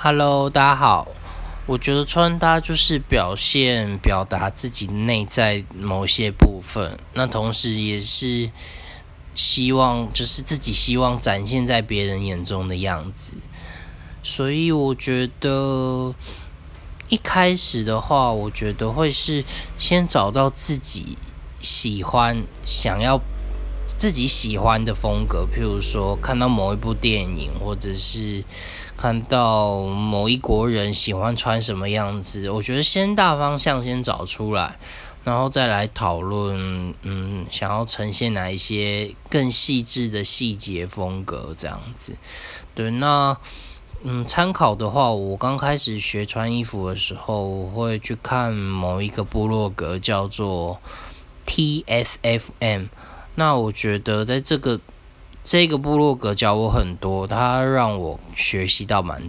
Hello，大家好。我觉得穿搭就是表现、表达自己内在某些部分，那同时也是希望，就是自己希望展现在别人眼中的样子。所以我觉得一开始的话，我觉得会是先找到自己喜欢、想要。自己喜欢的风格，譬如说看到某一部电影，或者是看到某一国人喜欢穿什么样子，我觉得先大方向先找出来，然后再来讨论，嗯，想要呈现哪一些更细致的细节风格这样子。对，那嗯，参考的话，我刚开始学穿衣服的时候，我会去看某一个部落格，叫做 TSFM。那我觉得在这个这个部落格教我很多，他让我学习到蛮